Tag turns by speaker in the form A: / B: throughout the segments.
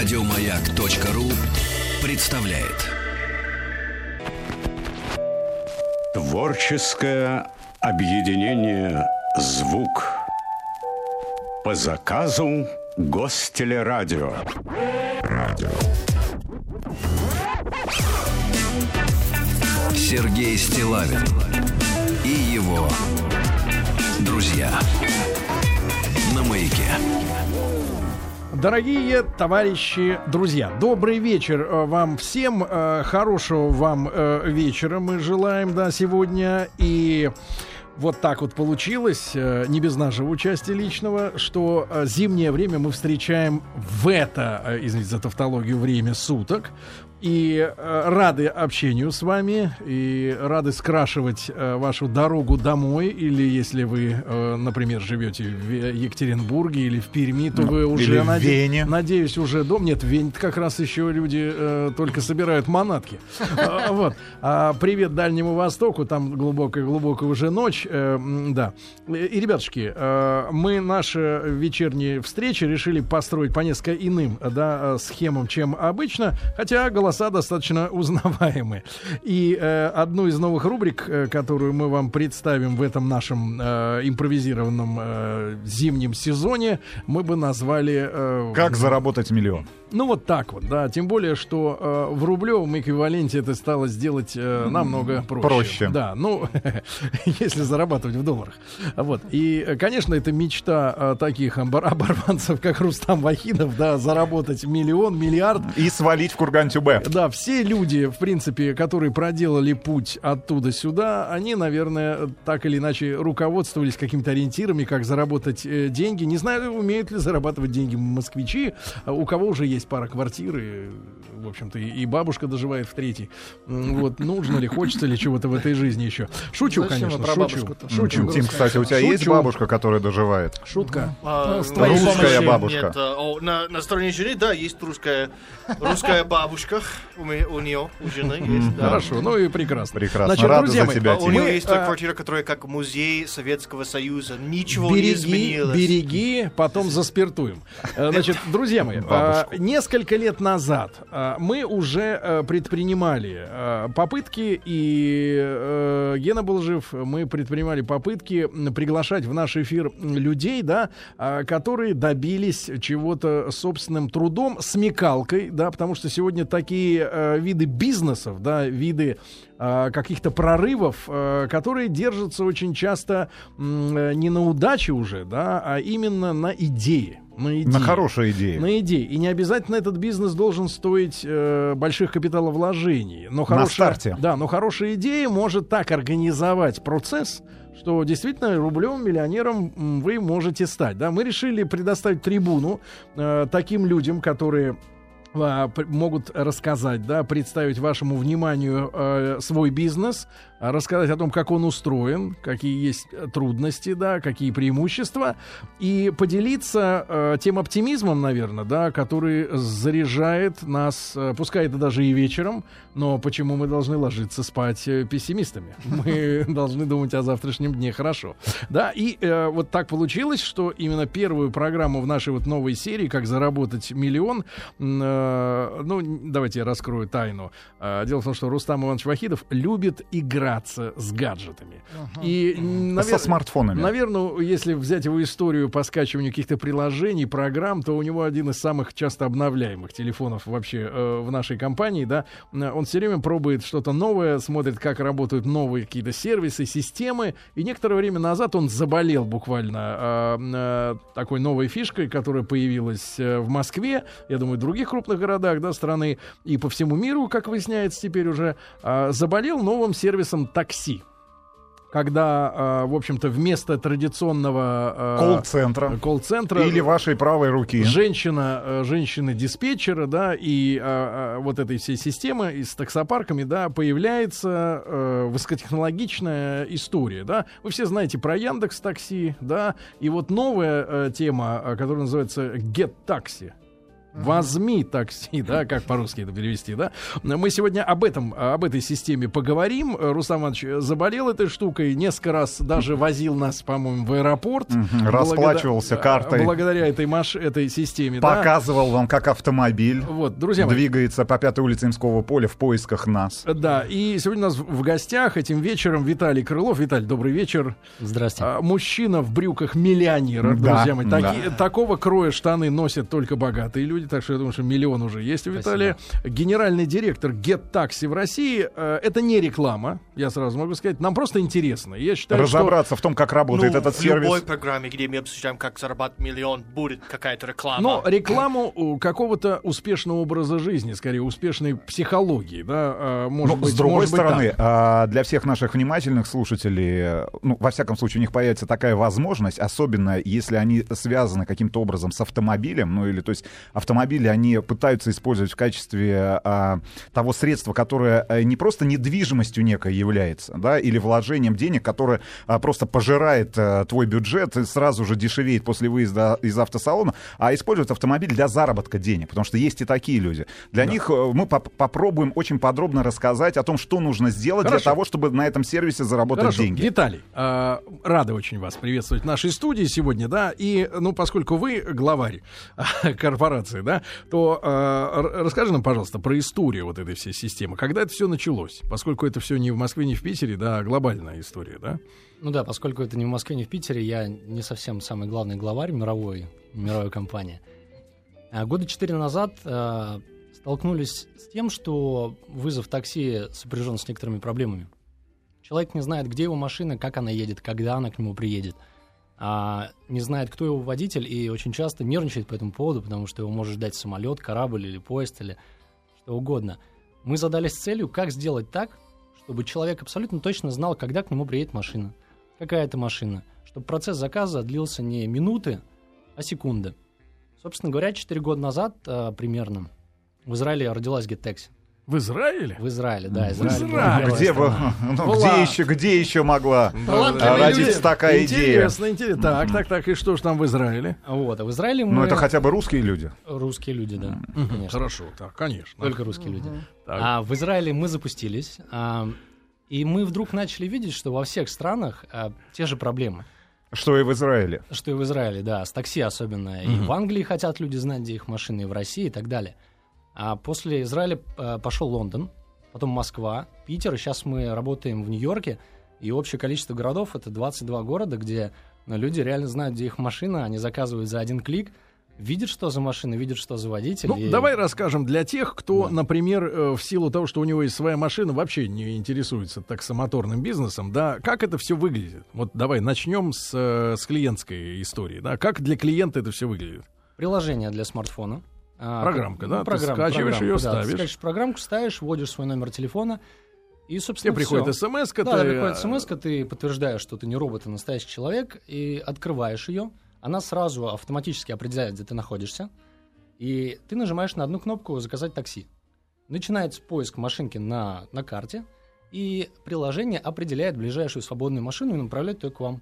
A: Радиомаяк.ру представляет.
B: Творческое объединение «Звук» по заказу Гостелерадио. Радио.
A: Сергей Стилавин и его друзья на
C: Дорогие товарищи, друзья, добрый вечер э, вам всем. э, Хорошего вам э, вечера мы желаем, да, сегодня. И вот так вот получилось, не без нашего участия личного, что зимнее время мы встречаем в это, извините за тавтологию, время суток. И э, рады общению с вами, и рады скрашивать э, вашу дорогу домой, или если вы, э, например, живете в Екатеринбурге или в Перми, то вы уже, наде-
D: Вене.
C: надеюсь, уже дом. Нет, в Вене как раз еще люди э, только собирают манатки. А, Вот. А, Привет Дальнему Востоку, там глубокая-глубокая уже ночь. э, Да. И, ребятушки, э, мы наши вечерние встречи решили построить по несколько иным да, э, схемам, чем обычно, хотя голоса достаточно узнаваемые. И э, одну из новых рубрик, э, которую мы вам представим в этом нашем э, импровизированном э, зимнем сезоне, мы бы назвали... э,
D: Как заработать миллион?
C: ну вот так вот, да. Тем более, что э, в рублевом эквиваленте это стало сделать э, намного проще.
D: Проще.
C: Да, ну, если зарабатывать в долларах. Вот. И, э, конечно, это мечта э, таких обор- оборванцев, как Рустам Вахидов, да, заработать миллион, миллиард.
D: И свалить в
C: Да, все люди, в принципе, которые проделали путь оттуда сюда, они, наверное, так или иначе руководствовались какими-то ориентирами, как заработать э, деньги. Не знаю, умеют ли зарабатывать деньги москвичи, а у кого уже есть пара квартир, и, в общем-то, и, и бабушка доживает в третьей. Вот, нужно ли, хочется ли чего-то в этой жизни еще. Шучу,
E: Зачем
C: конечно, шучу. Шучу.
D: Тим, кстати, у тебя есть
C: Шучу.
D: бабушка, которая доживает?
C: Шутка.
F: А,
E: Ну,
D: Русская бабушка.
F: Нет, о, на, на стороне жены, да, есть русская, русская бабушка. У, меня, у нее, у жены есть, да.
C: Хорошо, ну и прекрасно.
D: Прекрасно.
C: Значит,
D: Рада
C: друзья
D: за
C: мои,
D: тебя,
F: А у нее
C: Мы,
F: есть
C: а,
F: квартира, которая как музей Советского Союза. Ничего не
C: береги,
F: изменилось.
C: береги, потом заспиртуем. Э, Значит, друзья мои,
D: Бабушку.
C: э, несколько лет назад э, мы уже э, предпринимали э, попытки, и Гена был жив, мы предпринимали попытки приглашать в наш эфир людей, да, э, которые добились чего-то собственным трудом, смекалкой, да, потому что сегодня такие э, виды бизнесов, да, виды э, каких-то прорывов, э, которые держатся очень часто э, не на удаче уже, да, а именно на идее. На, идее.
D: На хорошие идеи.
C: На идее. И не обязательно этот бизнес должен стоить э, больших капиталовложений. Но хорошая,
D: старте.
C: Да, но хорошая идея может так организовать процесс, что действительно рублевым миллионером вы можете стать. Да? Мы решили предоставить трибуну э, таким людям, которые могут рассказать, да, представить вашему вниманию э, свой бизнес, а, рассказать о том, как он устроен, какие есть э, трудности, да, какие преимущества, и поделиться э, тем оптимизмом, наверное, да, который заряжает нас, э, пускай это даже и вечером, но почему мы должны ложиться спать э, пессимистами? Мы должны думать о завтрашнем дне хорошо. Да, и э, вот так получилось, что именно первую программу в нашей вот новой серии «Как заработать миллион», э, ну, давайте я раскрою тайну. Э, дело в том, что Рустам Иванович Вахидов любит играться с гаджетами. И, м,
D: Со
C: навер-
D: смартфонами.
C: Наверное, если взять его историю по скачиванию каких-то приложений, программ, то у него один из самых часто обновляемых телефонов вообще э, в нашей компании, да. Он все время пробует что-то новое, смотрит, как работают новые какие-то сервисы, системы. И некоторое время назад он заболел буквально э, э, такой новой фишкой, которая появилась э, в Москве, я думаю, в других крупных городах, да, страны и по всему миру, как выясняется теперь уже, э, заболел новым сервисом такси когда, э, в общем-то, вместо традиционного э,
D: Колл-центра.
C: колл-центра
D: Или вашей правой руки.
C: женщина, э, женщины-диспетчера, да, и вот этой всей системы и с таксопарками, да, появляется высокотехнологичная история, да. Вы все знаете про Яндекс Такси, да, и вот новая тема, которая называется Get Taxi. Возьми такси, да, как по-русски это перевести, да. Мы сегодня об этом, об этой системе поговорим. Рустам Иванович заболел этой штукой, несколько раз даже возил нас, по-моему, в аэропорт.
D: Расплачивался
C: Благодаря-
D: картой.
C: Благодаря этой, маш... этой системе, да.
D: Показывал вам, как автомобиль
C: Вот, друзья мои,
D: двигается по пятой улице Имского поля в поисках нас.
C: Да, и сегодня у нас в гостях этим вечером Виталий Крылов. Виталий, добрый вечер.
E: Здрасте.
C: А, мужчина в брюках миллионера,
D: Да,
C: друзья мои.
D: да.
C: Таки- Такого кроя штаны носят только богатые люди, так что я думаю, что миллион уже есть у Виталия. Генеральный директор Get Taxi в России. Э, Это не реклама, я сразу могу сказать. Нам просто интересно. Я считаю, что...
D: Разобраться в том, как работает
F: Ну,
D: этот
F: в любой
D: сервис.
F: программе, где мы обсуждаем, как зарабатывать миллион, будет какая-то реклама.
C: Но рекламу э, какого-то успешного образа жизни, скорее успешной психологии, да, э, может
D: Ну,
C: быть,
D: с другой
C: может быть
D: стороны,
C: так.
D: а, для всех наших внимательных слушателей, ну, во всяком случае, у них появится такая возможность, особенно если они связаны каким-то образом с автомобилем, ну или, то есть, автомобили они пытаются использовать в качестве а, того средства, которое э, не просто недвижимостью некой является, да, или вложением денег, которое а, просто пожирает а, твой бюджет и сразу же дешевеет после выезда из автосалона, а используют автомобиль для заработка денег, потому что есть и такие люди. Для них э, мы поп- попробуем очень подробно рассказать о том, что нужно сделать
C: Хорошо.
D: для того, чтобы на этом сервисе заработать
C: Хорошо,
D: деньги.
C: Виталий, э, рады очень вас приветствовать в нашей студии сегодня, да, и, ну, поскольку вы главарь корпорации, да, то э, расскажи нам, пожалуйста, про историю вот этой всей системы. Когда это все началось? Поскольку это все не в Москве, не в Питере, да, а глобальная история, да?
E: Ну да, поскольку это не в Москве, не в Питере, я не совсем самый главный главарь мировой, мировой компании. А года четыре назад э, столкнулись с тем, что вызов такси сопряжен с некоторыми проблемами. Человек не знает, где его машина, как она едет, когда она к нему приедет. А, не знает, кто его водитель, и очень часто нервничает по этому поводу, потому что его может ждать самолет, корабль или поезд, или что угодно. Мы задались целью, как сделать так, чтобы человек абсолютно точно знал, когда к нему приедет машина, какая это машина, чтобы процесс заказа длился не минуты, а секунды. Собственно говоря, 4 года назад а, примерно в Израиле родилась GetTaxi.
C: В Израиле?
E: В Израиле, да,
C: В
E: Израиль. была
C: Израиле.
E: первая
D: Где, вы,
E: страна.
D: ну,
C: Была.
D: где, еще, где еще могла а,
F: люди.
D: родиться такая идея?
C: Интересно, интересно. Так, так, так, и что ж там в Израиле?
E: Вот, а в Израиле мы
D: Ну, это хотя бы русские люди.
E: русские люди, да, конечно.
C: Хорошо, так, конечно.
E: Только русские люди.
C: Так.
E: А в Израиле мы запустились, а, и мы вдруг начали видеть, что во всех странах а, те же проблемы.
D: Что и в Израиле.
E: Что и в Израиле, да, с такси особенно. И в Англии хотят люди знать, где их машины, и в России и так далее. А после Израиля э, пошел Лондон, потом Москва, Питер, и сейчас мы работаем в Нью-Йорке. И общее количество городов — это 22 города, где люди реально знают, где их машина, они заказывают за один клик, видят, что за машина, видят, что за водитель.
C: Ну,
E: и-
C: давай расскажем для тех, кто,
E: Да.
C: например, э, в силу того, что у него есть своя машина, вообще не интересуется таксомоторным бизнесом, да, как это все выглядит? Вот давай начнем с, э, с клиентской истории, да, как для клиента это все выглядит?
E: Приложение для смартфона. А,
C: Программка,
E: ну,
C: да? Ты
E: программа,
C: скачиваешь
E: программку,
C: её,
E: да,
C: ставишь.
E: Ты скачиваешь программку, ставишь, вводишь свой номер телефона, и, собственно,
C: Тебе приходит смс
E: Да,
C: ты,
E: приходит
C: э,
E: смс ты подтверждаешь, что ты не робот, а настоящий человек, и открываешь ее. Она сразу автоматически определяет, где ты находишься. И ты нажимаешь на одну кнопку «Заказать такси». Начинается поиск машинки на, на карте, и приложение определяет ближайшую свободную машину и направляет ее к вам.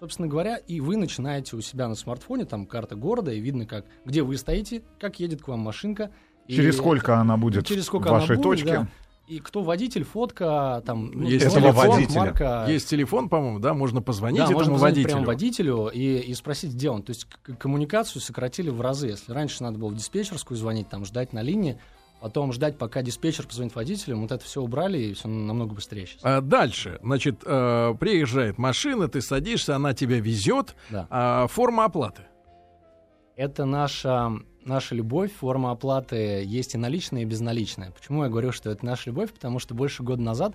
E: Собственно говоря, и вы начинаете у себя на смартфоне, там карта города, и видно, как, где вы стоите, как едет к вам машинка. и-
D: Через сколько она будет
E: через сколько
D: в вашей
E: она будет,
D: точке?
E: да. И кто водитель, фотка, там, ну,
C: Есть
E: телефон,
D: водителя.
E: марка.
C: Есть телефон, по-моему, да, можно позвонить
E: Да,
C: этому
E: можно позвонить
C: водителю.
E: прямо водителю и, и спросить, где он. То есть к- коммуникацию сократили в разы. Если раньше надо было в диспетчерскую звонить, там ждать на линии, потом ждать, пока диспетчер позвонит водителю, вот это все убрали, и все намного быстрее сейчас.
C: А дальше, значит, э, приезжает машина, ты садишься, она тебя везет.
E: Да.
C: А, форма оплаты.
E: Это наша, наша любовь, форма оплаты есть и наличная, и безналичная. Почему я говорю, что это наша любовь? Потому что больше года назад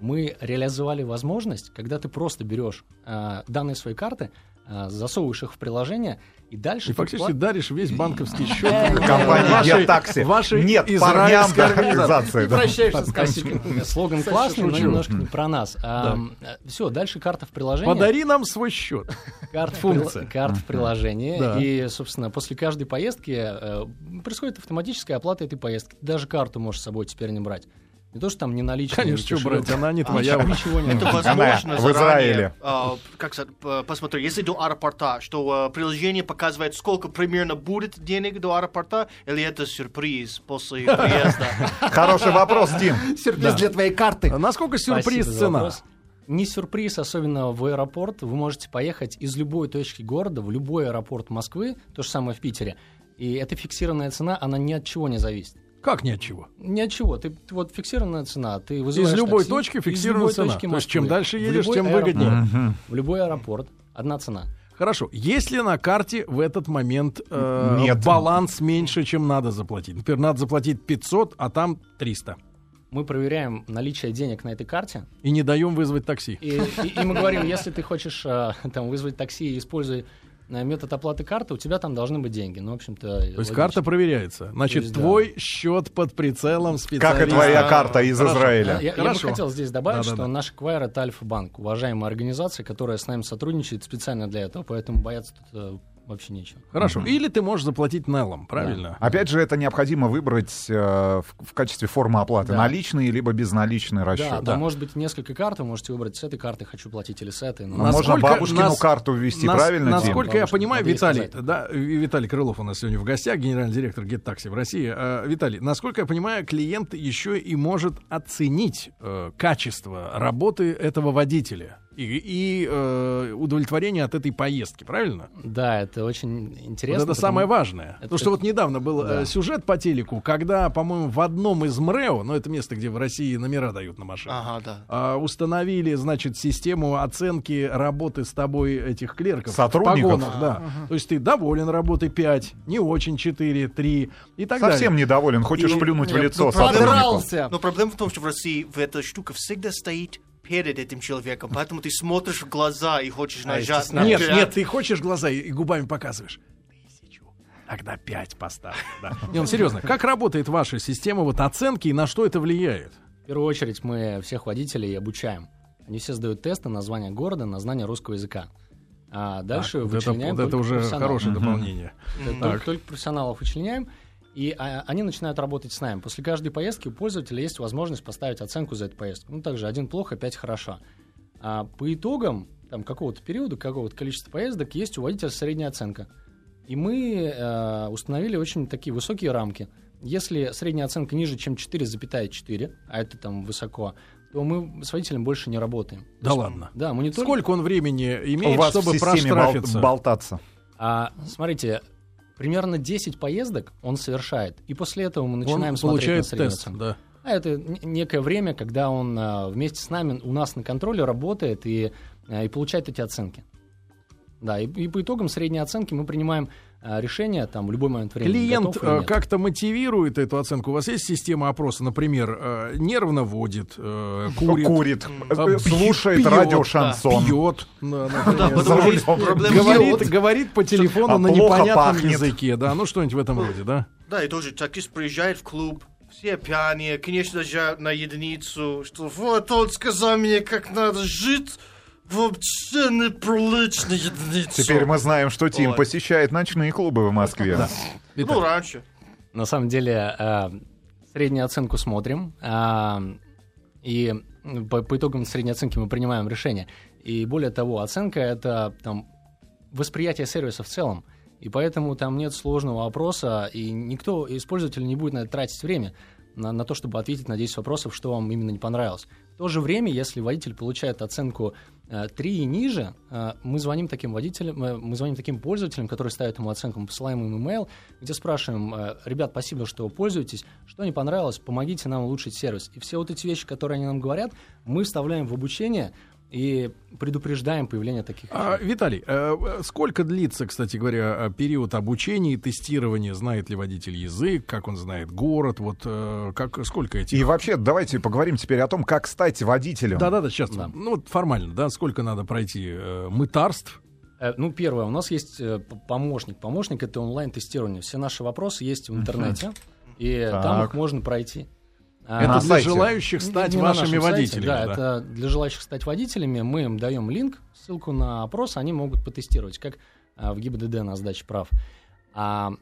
E: мы реализовали возможность, когда ты просто берешь э, данные своей карты, засовываешь их в приложение, и дальше...
C: И
E: ты
C: фактически
E: пла-
C: даришь весь банковский счет
D: Компании
C: вашей-
D: «Геотакси».
C: вашей
D: Нет, парням
C: организации. прощаешься с.
E: Слоган классный, но немножко не про нас. все, дальше карта в приложении.
C: Подари нам свой счет.
E: карта, в приложении. И, собственно, после каждой поездки э, происходит автоматическая оплата этой поездки. Ты даже карту можешь с собой теперь не брать. Не то, что там не наличные.
C: Конечно, что брать, она не
E: А,
C: твоя.
E: ничего- Ничего не
F: Это возможно
D: в Израиле.
F: а, как сказать, п- посмотри, если до аэропорта, что а, приложение показывает, сколько примерно будет денег до аэропорта, или это сюрприз после приезда?
D: Хороший вопрос, Дим.
G: Сюрприз для твоей карты.
C: А Насколько сюрприз цена?
E: Не сюрприз, особенно в аэропорт. Вы можете поехать из любой точки города в любой аэропорт Москвы, то же самое в Питере. И эта фиксированная цена, она ни от чего не зависит.
C: Как ни от чего?
E: Ни от чего. Ты, вот фиксированная цена. Ты вызываешь
C: Из любой
E: такси,
C: точки
E: из
C: фиксированная
E: любой
C: цена.
E: точки
C: То есть чем дальше едешь, тем
E: аэропорт,
C: выгоднее.
E: В любой аэропорт одна цена.
C: Хорошо. Есть ли на карте в этот момент э,
D: Нет.
C: баланс меньше, чем надо заплатить? Например, надо заплатить 500, а там 300.
E: Мы проверяем наличие денег на этой карте,
C: И не даем вызвать такси.
E: и, и- и мы говорим, если ты хочешь э, там вызвать такси и используй метод оплаты карты, у тебя там должны быть деньги. Ну, в общем-то,
C: То есть карта проверяется. Значит,
E: есть, да.
C: твой счет под прицелом
D: Как и
C: специалиста.
D: твоя карта из
C: Хорошо.
D: Израиля.
E: Я, я бы
C: Хорошо.
E: хотел здесь добавить,
C: Да-да-да.
E: что наш Эквайр это Альфа-банк, уважаемая организация, которая с нами сотрудничает специально для этого, поэтому бояться тут э, вообще нечего.
C: Хорошо. Или ты можешь заплатить Неллом, правильно?
D: Опять же, это необходимо выбрать э, в, в качестве формы оплаты.
E: Да.
D: Наличный либо безналичный расчет.
E: Да, там может быть несколько карт, вы можете выбрать с этой карты хочу платить или с этой. но-
D: Но можно
C: Насколько
D: бабушкину
C: нас-
D: карту ввести,
C: Нас-
D: правильно, Дим?
C: Насколько я
E: Бабушка,
C: понимаю, Виталий,
E: сказать.
C: да, Ви- Виталий Крылов у нас сегодня в гостях, генеральный директор Геттакси в России. Э, Виталий, насколько я понимаю, клиент еще и может оценить э, качество работы этого водителя и, и, э, удовлетворение от этой поездки, правильно?
E: Да, это очень интересно.
C: вот это
E: потому-
C: самое важное.
E: это-
C: Потому что вот недавно был э,
E: Да.
C: сюжет по телеку, когда, по-моему, в одном из МРЭО, ну это место, где в России номера дают на машину,
F: Ага, да.
C: а, установили, значит, систему оценки работы с тобой этих клерков.
D: Сотрудников?
C: Погонах, да. То есть ты доволен работой 5, не очень 4, 3 и так
D: Совсем
C: далее.
D: недоволен, хочешь
F: И-
D: плюнуть в
F: нет,
D: лицо
F: ну,
D: сотруднику.
G: Подрался.
F: Но проблема в том, что в России в эта штука всегда стоит перед этим человеком, поэтому ты смотришь в глаза и хочешь нажать на
C: Нет, нет, ты хочешь глаза и, губами показываешь. Тысячу. Тогда 5 поставлю. Да. Не, ну серьезно, как работает ваша система вот оценки и на что это влияет?
E: В первую очередь мы всех водителей обучаем. Они все сдают тесты на название города, на знание русского языка. А дальше
C: Так, вот это,
E: вычленяем
C: вот это
E: только
C: уже хорошее дополнение.
E: Только- Только, только профессионалов вычленяем, и а, они начинают работать с нами. После каждой поездки у пользователя есть возможность поставить оценку за эту поездку. Ну, также один плохо, пять хорошо. А по итогам там, какого-то периода, какого-то количества поездок есть у водителя средняя оценка. И мы э, установили очень такие высокие рамки. Если средняя оценка ниже, чем 4,4, а это там высоко, то мы с водителем больше не работаем.
C: Да ладно.
E: Да, мы не только...
C: Сколько он времени
D: У
C: имеет,
D: вас
C: чтобы
D: в системе бол-
C: проштрафиться?
D: болтаться.
E: А, смотрите, примерно 10 поездок он совершает, и после этого мы
C: Он
E: начинаем смотреть на
C: тест. Да.
E: А это некое время, когда он а, вместе с нами у нас на контроле работает и, а, и получает эти оценки. Да, и, и по итогам средней оценки мы принимаем решение там в любой момент времени.
C: Клиент
E: готов или
C: э,
E: нет.
C: как-то мотивирует эту оценку. У вас есть система опроса, например, э, нервно водит, э, курит,
D: Курит,
C: э,
D: э, слушает
C: пьет,
D: радио шансон.
C: пьет,
D: Говорит,
C: говорит,
F: Пьет.
C: по телефону
D: А
C: на непонятном языке, да, ну что-нибудь в этом роде, да?
F: Да, и тоже таксист приезжает в клуб, все пьяные, конечно же, на единицу, что вот он сказал мне, как надо жить, вообще неприлично единицу.
D: Теперь мы знаем, что Тим
F: Ой.
D: посещает ночные клубы в Москве.
F: Ну, раньше.
E: На самом деле, э, среднюю оценку смотрим, а, и по, по итогам средней оценки мы принимаем решение. И более того, оценка — это там, восприятие сервиса в целом. И поэтому там нет сложного вопроса, и никто из пользователей не будет на это тратить время на, на то, чтобы ответить на 10 вопросов, что вам именно не понравилось. В то же время, если водитель получает оценку э, 3 и ниже, э, мы звоним таким водителям, э, мы звоним таким пользователям, которые ставят ему оценку, мы посылаем им имейл, где спрашиваем, ребят, спасибо, что пользуетесь, что не понравилось, помогите нам улучшить сервис. И все вот эти вещи, которые они нам говорят, мы вставляем в обучение и предупреждаем появление таких
C: А,
E: вещей.
C: Виталий, э, э, сколько длится, кстати говоря, э, период обучения и тестирования? Знает ли водитель язык, как он знает город? Вот как, сколько этих?
D: И вообще, давайте поговорим теперь о том, как стать водителем.
C: Да-да-да, сейчас.
E: Да.
C: Ну, вот формально, да, сколько надо пройти э, мытарств?
E: Ну, первое, у нас есть помощник. Помощник — это онлайн-тестирование. Все наши вопросы есть в интернете, и
D: Так.
E: там их можно пройти.
C: Это для
D: сайте.
C: желающих стать
E: не
C: вашими
E: сайте,
C: водителями.
E: да,
C: да.
E: это для желающих стать водителями. Мы им даем линк, ссылку на опрос, они могут потестировать, как а, в ГИБДД на сдаче прав. А,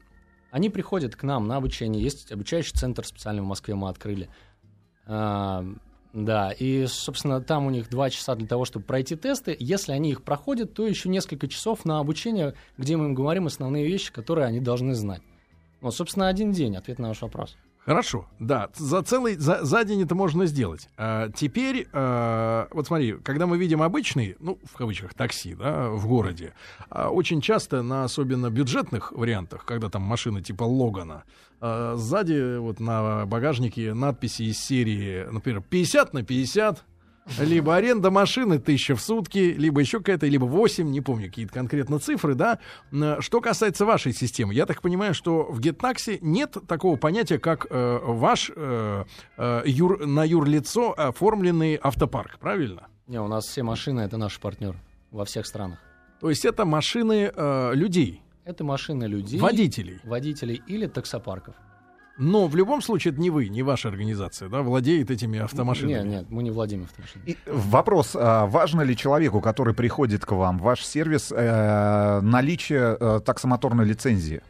E: они приходят к нам на обучение. Есть обучающий центр специально в Москве мы открыли. А, да, и, собственно, там у них два часа для того, чтобы пройти тесты. Если они их проходят, то еще несколько часов на обучение, где мы им говорим основные вещи, которые они должны знать. Вот, собственно, один день, ответ на ваш вопрос.
C: Хорошо, да, за целый, за, за день это можно сделать. А, теперь, а, вот смотри, когда мы видим обычный, ну, в кавычках, такси, да, в городе, а, очень часто на особенно бюджетных вариантах, когда там машина типа Логана, а, сзади вот на багажнике надписи из серии, например, 50 на 50, либо аренда машины тысяча в сутки, либо еще какая-то, либо 8, не помню какие-то конкретно цифры, да. Что касается вашей системы, я так понимаю, что в GetTaxi нет такого понятия, как э, ваш э, э, юр, на юрлицо оформленный автопарк, правильно?
E: Не, у нас все машины это наш партнер во всех странах.
C: То есть это машины э, людей,
E: Это машины людей,
C: водителей.
E: водителей или таксопарков.
C: Но в любом случае это не вы, не ваша организация, да, владеет этими автомашинами.
E: Нет, нет, мы не владеем автомашинами.
D: И вопрос, а важно ли человеку, который приходит к вам, ваш сервис, э, наличие э, таксомоторной лицензии?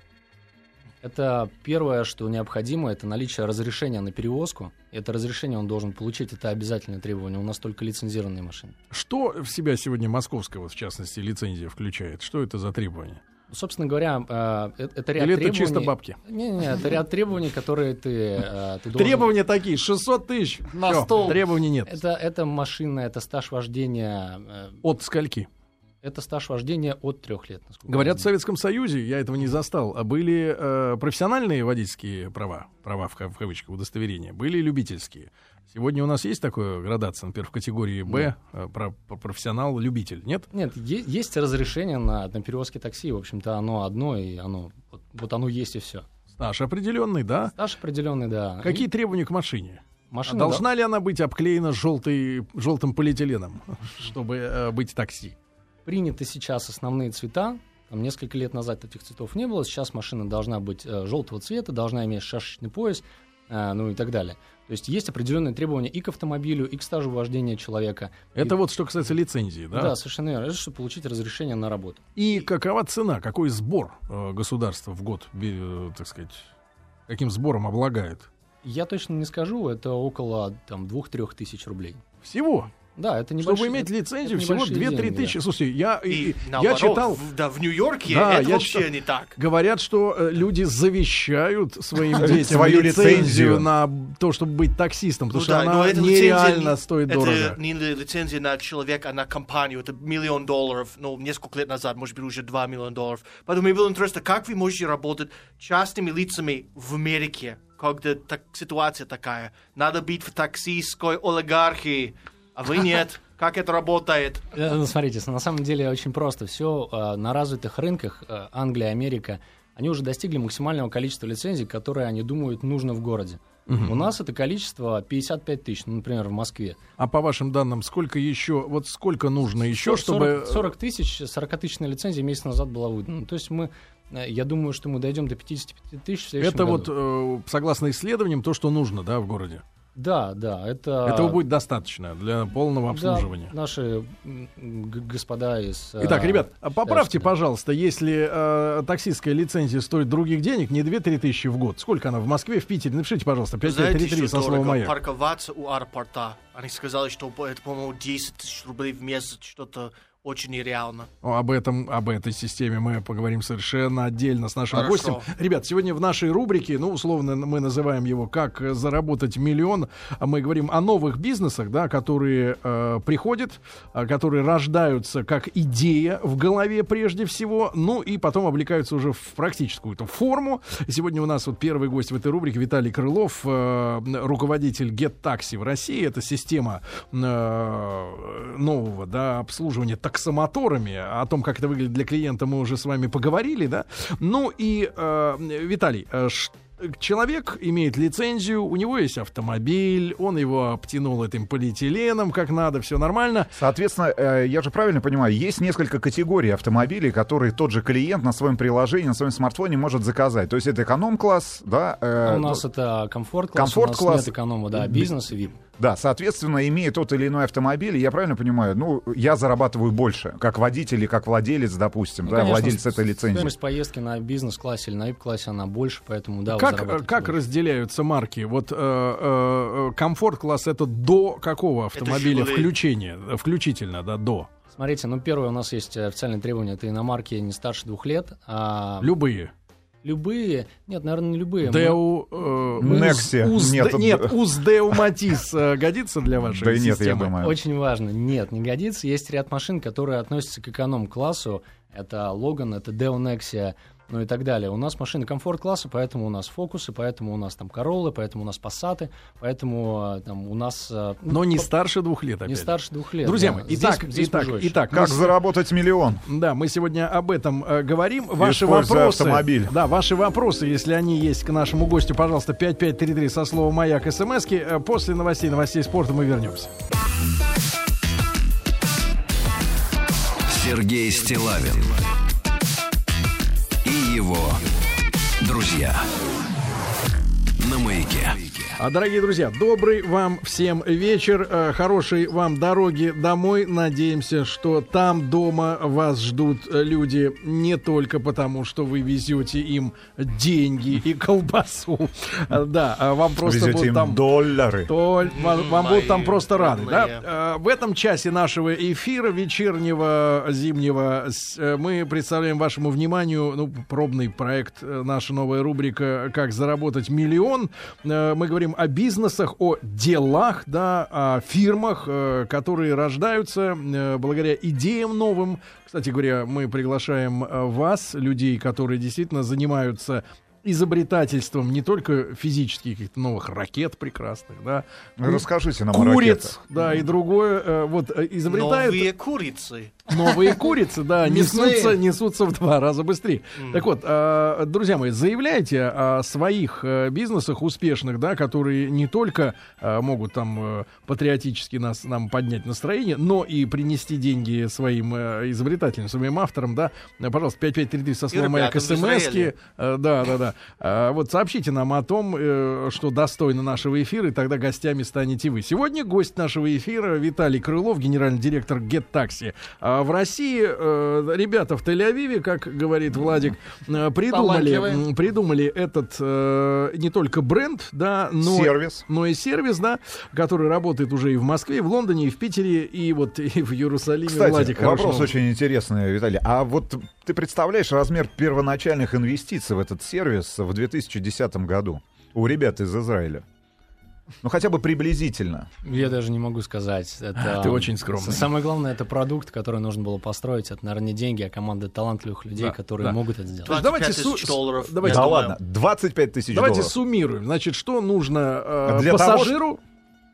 E: Это первое, что необходимо, это наличие разрешения на перевозку. Это разрешение он должен получить, это обязательное требование. У нас только лицензированные машины.
C: Что в себя сегодня московская, вот, в частности, лицензия включает? Что это за требования?
E: Собственно говоря, э, э, это ряд
C: Или это
E: требований.
C: чисто бабки?
E: Не-не, это ряд требований, которые ты, э, ты должен...
C: Требования такие, 600 тысяч.
F: На
C: Всё,
F: стол.
C: Требований нет.
E: Это, это машина, это стаж вождения. э,
C: От скольки?
E: Это стаж вождения от трех лет.
C: Говорят, в. Советском Союзе, я этого не застал, а были э, профессиональные водительские права, права в, в кавычках, удостоверения, были любительские. Сегодня у нас есть такая градация, например, в категории Б, э, про, про- профессионал-любитель, нет?
E: Нет, е- есть разрешение на, на перевозки такси. В общем-то, оно одно, и оно вот, вот оно есть и все.
C: Стаж определенный, да?
E: Стаж определенный, да.
C: Какие
E: И
C: требования к машине? А
E: машина
C: должна ли она быть обклеена желтой, желтым полиэтиленом, чтобы э, быть такси?
E: приняты сейчас основные цвета. Там несколько лет назад этих цветов не было. Сейчас машина должна быть э, желтого цвета, должна иметь шашечный пояс, ну и так далее. То есть есть определенные требования и к автомобилю, и к стажу вождения человека.
C: Это
E: И-
C: вот что касается лицензии, да?
E: да? совершенно верно. Это чтобы получить разрешение на работу.
C: И какова цена, какой сбор э, государства в год, э, так сказать, каким сбором облагает?
E: Я точно не скажу, это около там 2-3 тысяч рублей.
C: Всего.
E: Да, это
C: Чтобы
E: небольшие-
C: иметь
E: это-
C: лицензию,
E: это
C: всего
E: небольшие
C: 2-3
E: деньги, да.
C: тысячи. Слушай, я, и-
F: И
C: я
F: наоборот,
C: читал,
F: в- да, в Нью-Йорке
C: Да,
F: это
C: я
F: вообще
C: читал.
F: не так.
C: говорят, что э, люди завещают своим детям
D: Свою
C: лицензию на то, чтобы быть таксистом, потому
F: Ну
C: что
F: да,
C: она
F: но это
C: нереально
F: не-
C: стоит
F: это
C: дорого.
F: не ли- лицензия на человека, а на компанию. Это миллион долларов, ну, несколько лет назад, может быть, уже 2 миллиона долларов. Поэтому мне было интересно, как вы можете работать частными лицами в Америке, когда так, ситуация такая. Надо быть в таксистской олигархии, а вы нет. Как это работает?
E: Э, ну, Смотрите, на самом деле очень просто. Все на развитых рынках, э, Англия, Америка, они уже достигли максимального количества лицензий, которые они думают нужно в городе. У нас это количество 55 тысяч, ну, например, в Москве.
C: А по вашим данным, сколько еще, вот сколько нужно еще,
E: 40
C: чтобы...
E: 40 тысяч, 40-тысячная лицензия месяц назад была выдана. Ну, То есть мы, э, я думаю, что мы дойдем до 55 тысяч в следующем
C: Это
E: году.
C: вот, э, согласно исследованиям, то, что нужно, да, в городе.
E: Да, да, это...
C: Этого будет достаточно для полного
E: Да,
C: обслуживания.
E: наши м, г- господа из... э,
C: Итак, ребят, а поправьте,
E: да.
C: пожалуйста, если э, таксистская лицензия стоит других денег, не 2-3 тысячи в год. Сколько она в Москве, в Питере? Напишите, пожалуйста,
F: Знаете,
C: 5533
F: что
C: со словом? «Маяк».
F: Парковаться у аэропорта. Они сказали, что это, по-моему, 10 тысяч рублей в месяц, что-то очень нереально.
C: Об этом, об этой системе мы поговорим совершенно отдельно с нашим
F: Хорошо.
C: гостем. Ребят, сегодня в нашей рубрике, ну, условно, мы называем его «Как заработать миллион». А Мы говорим о новых бизнесах, да, которые э, приходят, а, которые рождаются как идея в голове прежде всего, ну и потом облекаются уже в практическую эту форму. Сегодня у нас вот первый гость в этой рубрике Виталий Крылов, э, руководитель Get Taxi в России. Это система э, нового да, обслуживания таксомоторами. О том, как это выглядит для клиента, мы уже с вами поговорили, да. Ну и, э, Виталий, э, ш- Человек имеет лицензию, у него есть автомобиль, он его обтянул этим полиэтиленом, как надо, все нормально.
D: Соответственно, э, я же правильно понимаю, есть несколько категорий автомобилей, которые тот же клиент на своем приложении, на своем смартфоне может заказать. То есть это эконом-класс, да? э,
E: У нас это комфорт-класс,
D: комфорт-класс.
E: у нас нет эконома, да,
D: Би-
E: бизнес и VIP.
D: Да, соответственно, имея тот или иной автомобиль, я правильно понимаю, ну, я зарабатываю больше, как водитель или как владелец, допустим,
E: Ну,
D: да,
E: конечно,
D: владелец этой лицензии.
E: Стоимость поездки на бизнес-классе или на VIP-классе, она больше, поэтому, да,
C: Как, как
E: больше.
C: разделяются марки? Вот э, э, э, комфорт-класс это до какого автомобиля включение? Включительно, да, до.
E: Смотрите, ну, первое, у нас есть э, официальное требование, это иномарки не старше двух лет, а
C: Любые.
E: Любые, нет, наверное, не любые.
C: Деу... э,
D: Nexia.
C: Уз,
D: Нет,
C: нет, Уз Деу Матис э, годится для вашей
D: Да и нет, я
C: системы?
D: думаю.
E: Очень важно. Нет, не годится. Есть ряд машин, которые относятся к эконом-классу. Это Логан, это Deo Nexia, ну и так далее. У нас машины комфорт-класса, поэтому у нас фокусы, поэтому у нас там Короллы, поэтому у нас Пассаты, поэтому э, там у нас... э, ну,
C: Но не
E: по-
C: старше двух лет, опять
E: не старше двух лет.
C: Друзья
E: да.
C: мои, итак,
E: здесь
C: итак,
E: жестче.
C: итак,
D: Как
C: мы
D: заработать миллион?
C: Да, мы сегодня об этом э, говорим. Ваши
D: Используя
C: вопросы,
D: автомобиль.
C: да, ваши вопросы, если они есть к нашему гостю, пожалуйста, 5533 со словом маяк смски. Э, После новостей, новостей спорта мы вернемся.
A: Сергей Стилавин его друзья на маяке.
C: А, Дорогие друзья, добрый вам всем вечер, э, хорошей вам дороги домой. Надеемся, что там дома вас ждут э, люди не только потому, что вы везете им деньги и колбасу. Э, Да, а вам просто
D: Везете
C: будут там
D: доллары.
C: вам, вам будут там просто рады. Да? В этом часе нашего эфира вечернего, зимнего мы представляем вашему вниманию ну, пробный проект, наша новая рубрика «Как заработать миллион». Мы говорим о бизнесах, о делах, да, о фирмах, э, которые рождаются э, благодаря идеям новым. Кстати говоря, мы приглашаем э, вас, людей, которые действительно занимаются изобретательством не только физических каких-то новых ракет прекрасных, да,
D: Расскажите нам о
C: куриц,
D: ракетах.
C: да, и другое, вот изобретают
F: Новые курицы.
C: Новые курицы, да, несутся, несутся в два раза быстрее. Так вот, э, друзья мои, заявляйте о своих э, бизнесах успешных, да, которые не только э, могут там э, патриотически нас, нам поднять настроение, но и принести деньги своим э, изобретателям, своим авторам, да. Пожалуйста, 5533 со словом «Маяк» смс Да, да, да. А, Вот сообщите нам о том, что достойно нашего эфира, и тогда гостями станете вы. Сегодня гость нашего эфира Виталий Крылов, генеральный директор Get Taxi. А в России э, ребята в Тель-Авиве, как говорит Владик, э, придумали, придумали этот э, не только бренд, да, но
D: Сервис.
C: но и сервис, да, который работает уже и в Москве, и в Лондоне, и в Питере, и вот и в Иерусалиме.
D: Кстати,
C: Владик,
D: вопрос
C: хорошего-
D: очень интересный, Виталий. А вот ты представляешь размер первоначальных инвестиций в этот сервис в 2010 году у ребят из Израиля? Ну, хотя бы приблизительно.
E: Я даже не могу сказать. Это,
C: Ты очень скромный.
E: Самое главное, это продукт, который нужно было построить. Это, наверное, не деньги, а команда талантливых людей,
C: Да,
E: которые
C: да.
E: могут это сделать.
F: 25
C: Давайте
F: тысяч
C: су-
F: долларов.
C: давайте-
D: да
F: думаю.
D: ладно, 25 тысяч
C: Давайте
D: долларов.
C: суммируем. Значит, что нужно э,
D: Для того,
C: пассажиру?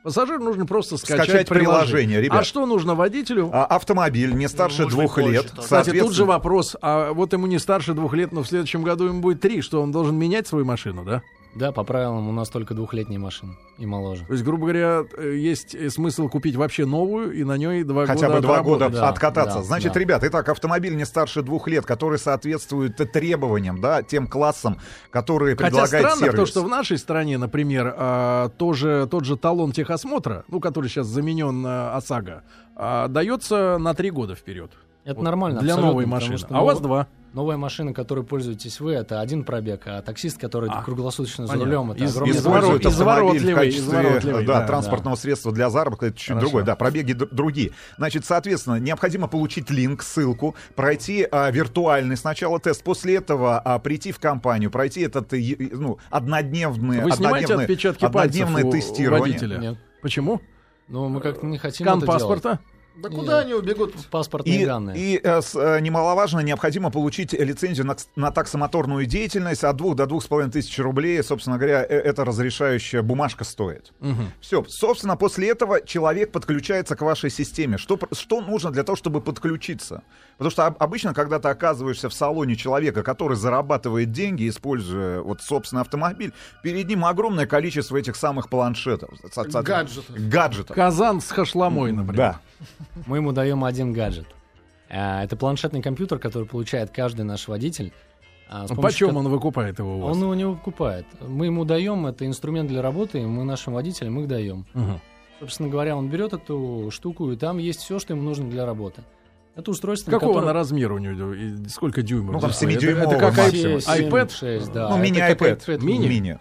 C: Пассажиру нужно просто скачать,
D: Скачать приложение, ребят.
C: А что нужно водителю?
D: А автомобиль не старше
F: быть,
D: двух
F: больше
D: лет.
F: тоже.
C: Кстати, тут же вопрос, а вот ему не старше двух лет, но в следующем году ему будет три, что он должен менять свою машину, да?
E: Да, по правилам у нас только двухлетние машины и моложе.
C: То есть, грубо говоря, э, есть э, смысл купить вообще новую и на ней два
D: Хотя
C: года
D: бы два года.
E: Да,
D: откататься.
E: да,
D: Значит,
E: да.
D: ребят, итак, автомобиль не старше двух лет, который соответствует требованиям, да, тем классам, которые
C: Хотя
D: предлагает
C: странно,
D: сервис.
C: потому что в нашей стране, например, а, тоже, тот же талон техосмотра, ну, который сейчас заменен на ОСАГО, а, дается на три года вперед.
E: Это
C: Вот
E: нормально.
C: Для новой машины.
E: что
C: А у вас два.
E: Новая машина, которой пользуетесь вы, это один пробег, а таксист, который
C: А,
E: круглосуточно за
C: понятно.
E: рулем, это
C: Из-
E: огромный
C: изворот-
D: используют
E: пробег.
C: изворот-
D: автомобиль в
C: изворотливый,
D: качестве
C: изворотливый,
D: да,
C: да,
D: транспортного средства для заработка, это чуть
C: Хорошо.
D: другое. Да, пробеги д- другие. Значит, соответственно, необходимо получить линк, ссылку, пройти а, виртуальный сначала тест, после этого а, прийти в компанию, пройти этот ну, однодневный,
C: Вы
D: однодневное-
C: отпечатки пальцев
D: однодневное
C: у- у
D: тестирование.
C: водителя?
E: Нет.
C: Почему?
E: Ну, мы как-то не хотим
C: Скан
E: это делать.
F: Да куда они убегут?
E: Паспортные
D: И,
E: данные.
D: и, э, с- э, немаловажно, необходимо получить лицензию на, на таксомоторную деятельность от 2 до 2,5 тысяч рублей. Собственно говоря, э, эта разрешающая бумажка стоит. Все. Собственно, после этого человек подключается к вашей системе. Что, что нужно для того, чтобы подключиться? Потому что об- обычно, когда ты оказываешься в салоне человека, который зарабатывает деньги, используя вот собственный автомобиль, перед ним огромное количество этих самых планшетов.
F: Гаджетов.
D: Гаджетов.
C: Казан с хашламой, например.
D: Да.
E: Мы ему даем один гаджет. А, Это планшетный компьютер, который получает каждый наш водитель. а, помощью
C: Почем он выкупает его у вас?
E: Он его не выкупает. Мы ему даем, это инструмент для работы, и мы нашим водителям их даем.
C: Мгм.
E: Собственно говоря, он берет эту штуку, и там есть все, что ему нужно для работы. Это устройство,
C: Какого
E: котором-
C: она размера у него? И сколько дюймов?
D: Ну, там
C: дисплей? Это-
D: семидюймового
C: Это как
D: максимум.
C: i-
E: Семь,
C: iPad?
E: шесть, да.
D: Ну,
E: Это
D: мини-iPad.
E: iPad
C: Мини?
D: Мини.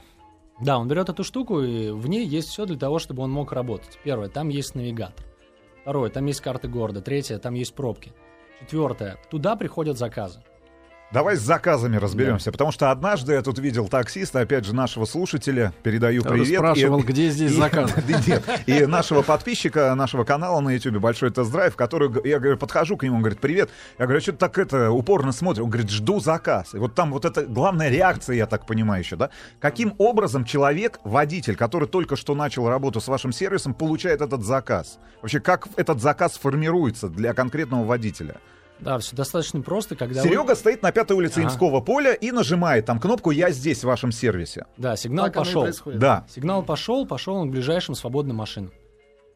E: Да, он берет эту штуку, и в ней есть все для того, чтобы он мог работать. Первое, там есть навигатор. Второе, там есть карты города. Третье, там есть пробки. Четвертое, туда приходят заказы.
D: Давай с заказами разберемся, потому что однажды я тут видел таксиста, опять же, нашего слушателя, передаю
C: Который
D: привет.
C: спрашивал,
D: и-
C: где здесь
D: и-
C: заказ.
D: Да нет. И нашего подписчика, нашего канала на YouTube, большой тест-драйв, который, я говорю, подхожу к нему, он говорит, привет. Я говорю, что ты так это, упорно смотришь? Он говорит, жду заказ. И вот там вот это главная реакция, я так понимаю еще, да? Каким образом человек, водитель, который только что начал работу с вашим сервисом, получает этот заказ? Вообще, как этот заказ формируется для конкретного водителя?
E: Да, все достаточно просто, когда вы-
D: Серега стоит на пятой улице
E: Ага.
D: Имского поля и нажимает там кнопку «Я здесь, в вашем сервисе».
E: Да, сигнал
G: Так оно и
E: пошел.
D: Да.
E: Сигнал пошел, пошел он к ближайшим свободным машинам.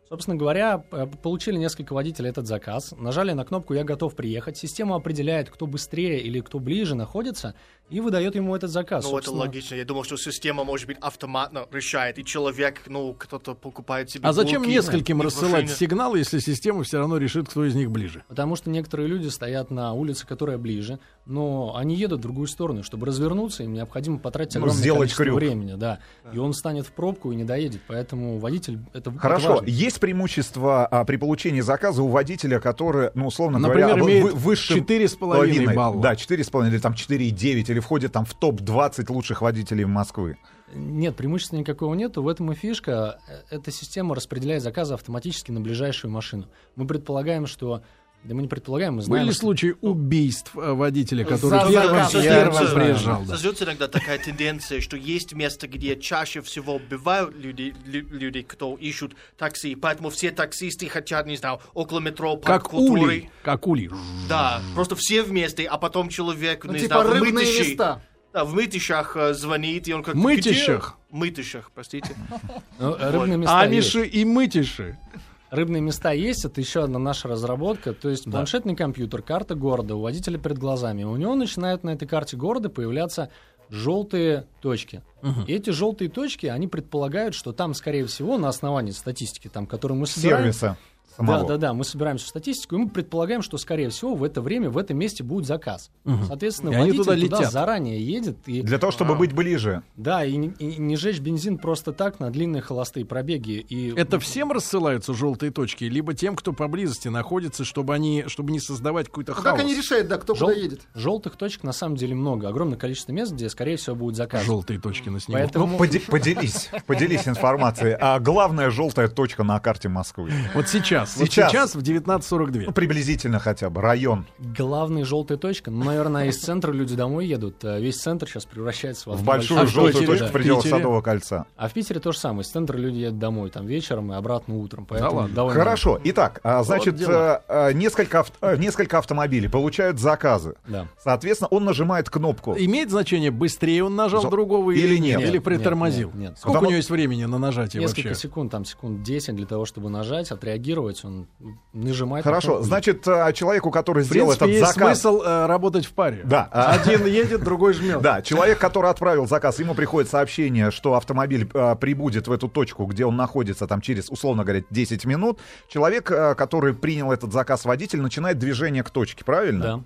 E: Собственно говоря, п- получили несколько водителей этот заказ, нажали на кнопку «Я готов приехать», система определяет, кто быстрее или кто ближе находится, и выдает ему этот заказ.
F: Ну, это
E: собственно.
F: логично. Я думал, что система, может быть, автоматно решает, и человек, ну, кто-то покупает себе
C: А зачем
F: булки
C: нескольким
F: и
C: рассылать
F: машине.
C: сигналы, если система все равно решит, кто из них ближе?
E: Потому что некоторые люди стоят на улице, которая ближе, но они едут в другую сторону. Чтобы развернуться, им необходимо потратить
D: Ну,
E: огромное
D: сделать
E: количество
D: крюк.
E: времени. Да. И он встанет в пробку и не доедет. Поэтому водитель... Это это
D: Хорошо,
E: важно.
D: есть преимущество а, при получении заказа у водителя, который, ну, условно
C: Например,
D: говоря,
C: имеет
D: вы- выше
C: 4,5
D: половины.
C: балла.
D: Да, 4,5 или там 4,9, или входит там в топ-20 лучших водителей Москвы.
E: Нет, преимущества никакого нету. В этом и фишка. Э, Эта система распределяет заказы автоматически на ближайшую машину. Мы предполагаем, что... Да мы не предполагаем, мы знаем,
C: Были
E: что-
C: случаи убийств э, водителя, который
G: За
C: первым, первым
F: Создается-
C: приезжал? да.
F: Создается иногда такая тенденция, что есть места, где чаще всего бывают люди, лю- люди, кто ищут такси, поэтому все таксисты хотят, не знаю, около метро,
C: Как
F: культуры.
C: улей. Как улей.
F: Да, просто все вместе, а потом человек,
G: Ну,
F: не
G: типа
F: знаю, в
G: рыбные
F: мытищи-
G: места.
F: Да, в мытищах э, звонит, и он как
C: Мытищах?
F: «Где?» Мытищах, простите.
E: Ну, рыбные места.
C: Амиши и мытиши.
E: Рыбные места есть, это еще одна наша разработка. То есть планшетный компьютер, карта города, у водителя перед глазами. У него начинают на этой карте города появляться желтые точки. И эти желтые точки, они предполагают, что там, скорее всего, на основании статистики, там, которую мы собираем...
D: Сервиса самого.
E: Да, да, да. Мы собираем всю статистику, и мы предполагаем, что, скорее всего, в это время в этом месте будет заказ. Соответственно,
C: И
E: водитель
C: туда
E: туда,
C: летят.
E: заранее едет и
D: Для того, чтобы быть ближе.
E: да, и, не- и не жечь бензин просто так на длинные холостые пробеги. И
C: Это всем рассылаются желтые точки, либо тем, кто поблизости находится, чтобы они, чтобы не создавать какой-то
G: А
C: хаос.
G: Как они решают, да, кто
E: Жел-
G: куда едет?
E: Желтых точек на самом деле много. Огромное количество мест, где, скорее всего, будет заказ.
C: Желтые точки на снегу.
E: Поэтому-
D: Ну, поде- поделись, поделись информацией. А главная желтая точка на карте Москвы.
C: Вот сейчас, вот
D: Сейчас.
C: сейчас в 19.42.
D: Ну, приблизительно хотя бы, район.
E: Главная желтая точка. Ну, наверное, из центра люди домой едут. а Весь центр сейчас превращается в
D: В большую
C: А в
D: желтую
C: Питере?
D: точку в
C: Да.
D: пределах
C: Питере?
D: Садового кольца.
E: А в Питере то же самое. Из центра люди едут домой там вечером и обратно утром. Поэтому
C: ладно.
E: довольно-
D: Хорошо. Итак, а, значит,
C: дела.
D: э, э, несколько, авт- э, несколько автомобилей получают заказы.
E: Да.
D: Соответственно, он нажимает кнопку.
C: Имеет значение, быстрее он нажал
D: За-
C: другого или,
D: или
C: нет?
D: нет?
C: Или
E: Нет,
C: притормозил?
E: нет, нет.
C: Сколько
D: Потому-
C: у него есть времени на нажатие
E: Несколько
C: вообще?
E: секунд, там секунд 10 для того, чтобы нажать, отреагировать, он нажимает. на
D: Хорошо. Значит, э, человеку, который сделал
C: принципе,
D: этот
C: есть
D: заказ...
C: смысл э, работать в паре.
D: Да. а-
C: Один едет, другой жмет.
D: Да, человек, который отправил заказ, ему приходит сообщение, что автомобиль э, прибудет в эту точку, где он находится, там через, условно говоря, 10 минут. Человек, э, который принял этот заказ, водитель, начинает движение к точке, правильно?
E: Да.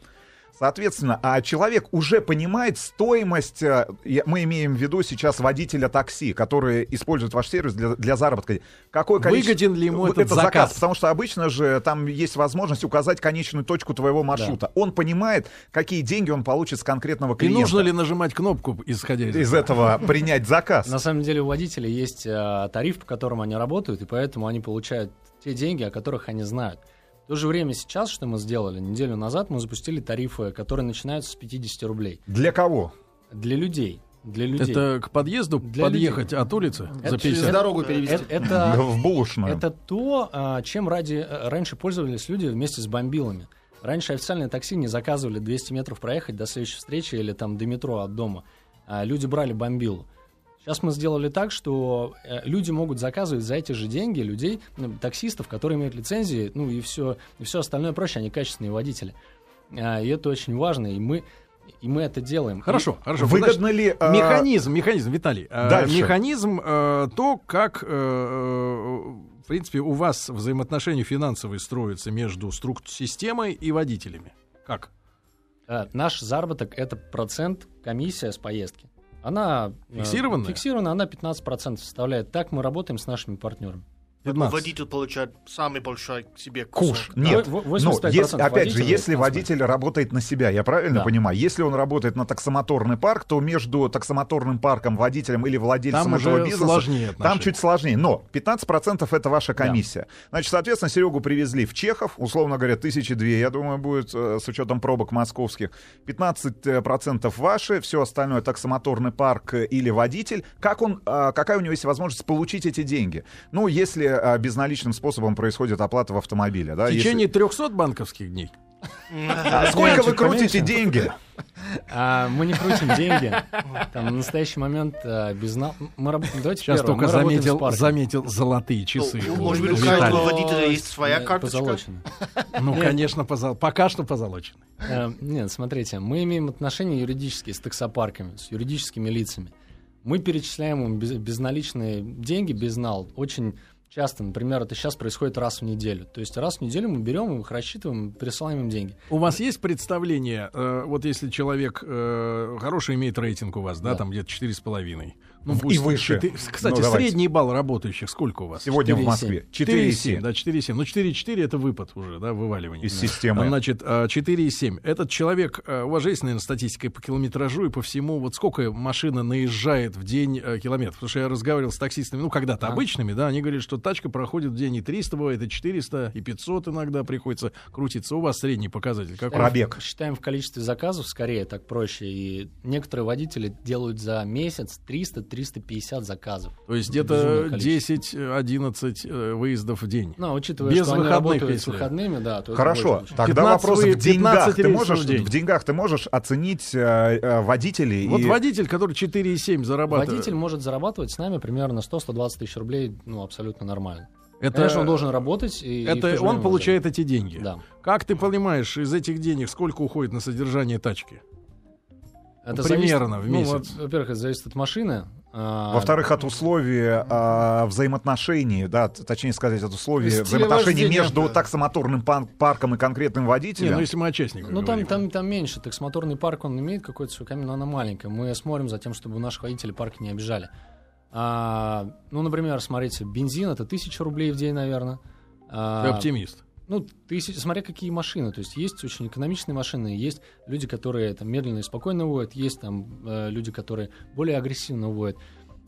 D: Соответственно, а человек уже понимает стоимость, э, мы имеем в виду сейчас водителя такси, который использует ваш сервис для, для заработка. Какое количество...
C: Выгоден ли ему
D: Вот
C: этот
D: это заказ?
C: заказ?
D: Потому что обычно же там есть возможность указать конечную точку твоего маршрута. Он понимает, какие деньги он получит с конкретного
C: И
D: клиента.
C: нужно ли нажимать кнопку, исходя из,
D: из этого принять заказ?
E: На самом деле у водителей есть э, тариф, по которому они работают, и поэтому они получают те деньги, о которых они знают. В то же время сейчас, что мы сделали, неделю назад мы запустили тарифы, которые начинаются с 50 рублей.
D: Для кого?
E: Для людей. Для людей.
C: Это к подъезду
E: Для
C: подъехать от улицы за
G: Через
C: 50?
G: дорогу перевести.
E: Это, это,
D: в булочную.
E: это то, а, чем ради, э, раньше пользовались люди вместе с бомбилами. Раньше официальные такси не заказывали 200 метров проехать до следующей встречи или там до метро от дома. А люди брали бомбилу. Сейчас мы сделали так, что э, люди могут заказывать за эти же деньги людей, ну, таксистов, которые имеют лицензии, ну и все, и все остальное проще, они качественные водители. А, и это очень важно, и мы, и мы это делаем.
C: Хорошо, хорошо.
D: Выгодно ли... э,
C: Механизм, механизм, Виталий. э,
D: Дальше.
C: Механизм, э, то, как э, в принципе, у вас взаимоотношения финансовые строятся между струк- системой и водителями? Как?
E: Наш заработок — это процент комиссия с поездки. Она э,
C: Фиксированная?
E: Фиксированная, она 15% составляет. Так мы работаем с нашими партнерами.
F: Поэтому
C: 15.
F: водитель получает самый большой себе
D: Куш.
F: кусок.
D: Нет.
E: Во-
D: Ну,
E: 85%
D: если, опять же, если водитель работает на себя, я правильно
E: Да.
D: понимаю? Если он работает на таксомоторный парк, то между таксомоторным парком, водителем или владельцем
C: Там
D: этого
C: уже
D: бизнеса...
C: сложнее
D: Там чуть сложнее. Но 15% это ваша комиссия. Значит, соответственно, Серегу привезли в Чехов, условно говоря, тысячи две, я думаю, будет э, с учетом пробок московских. 15% ваши, все остальное таксомоторный парк э, или водитель. Как он, а, какая у него есть возможность получить эти деньги? Ну, если а, безналичным способом происходит оплата в автомобиле. Да,
C: В
D: если-
C: течение 300 банковских дней?
D: А сколько вы крутите деньги?
E: А, мы не крутим деньги. Там на настоящий момент а, безнал... Мы работаем... Давайте
C: Сейчас
E: первое,
C: только
E: мы
C: заметил, заметил золотые часы.
F: Ну,
C: у
F: может быть, у каждого водителя есть своя карточка?
C: Ну, конечно, позол- пока что позолоченный.
E: Э, Нет, смотрите, мы имеем отношения юридические с таксопарками, с юридическими лицами. Мы перечисляем им без- безналичные деньги, безнал, очень часто. Например, это сейчас происходит раз в неделю. То есть раз в неделю мы берем их, рассчитываем, присылаем им деньги.
C: У вас есть представление, э, вот если человек э, хороший имеет рейтинг у вас, да,
E: Да.
C: там где-то четыре с половиной. Ну,
D: И
C: пусть
D: выше.
C: четы- Кстати,
D: Ну, давайте.
C: средний балл работающих сколько у вас?
D: Сегодня в
E: 4,7.
D: Москве.
C: 4,7.
D: 4,7
C: Да, 4,7. Ну, 4,4 это выпад уже, да, вываливание.
D: из системы.
C: Значит, а, 4,7. Этот человек, э, у вас же есть, наверное, статистика и по километражу, и по всему, вот сколько машина наезжает в день э, километров? Потому что я разговаривал с таксистами, ну, когда-то
E: А.
C: обычными, да, они говорят, что тачка проходит в день и 300 бывает, и 400, и 500 иногда приходится крутиться. У вас средний показатель какой?
D: Пробег.
E: Считаем в количестве заказов, скорее так проще. И некоторые водители делают за месяц 300-350 заказов.
C: То есть где-то
E: безумное количество.
C: 10-11 э, выездов в день.
E: Ну, учитывая,
C: Без
E: что они
C: выходных,
E: работают с
C: если.
E: выходными, да. То
D: Хорошо, тогда
C: 15
D: вопрос в деньгах.
C: 15
D: Ты можешь,
C: в день.
D: в деньгах ты можешь оценить э, э, водителей?
C: Вот
D: и-
C: водитель, который 4,7 зарабатывает.
E: Водитель может зарабатывать с нами примерно 100-120 тысяч рублей, ну, абсолютно нормально.
C: это,
E: Конечно, он должен работать. И, и
C: это
E: же
C: он получает эти деньги.
E: Да.
C: Как ты понимаешь, из этих денег сколько уходит на содержание тачки?
E: Это
C: Примерно
E: зависит-
C: в
E: ну,
C: месяц.
E: во- во-первых, это зависит от машины. а,
D: Во-вторых, от условий а, взаимоотношений, да, точнее сказать, от условий взаимоотношений между таксомоторным пан- парком и конкретным
C: Не,
D: водителем.
C: ну если мы о частниках
E: Ну, там, там, там меньше. Таксомоторный парк, он имеет какой-то свой камень, но она маленькая. Мы смотрим за тем, чтобы наших водителей парк не обижали. А, ну, например, смотрите, бензин это тысяча рублей в день, наверное.
C: Ты
E: А,
C: оптимист.
E: Ну, тысяч, смотря какие машины. То есть есть очень экономичные машины, есть люди, которые там медленно и спокойно уводят, есть там э, люди, которые более агрессивно уводят.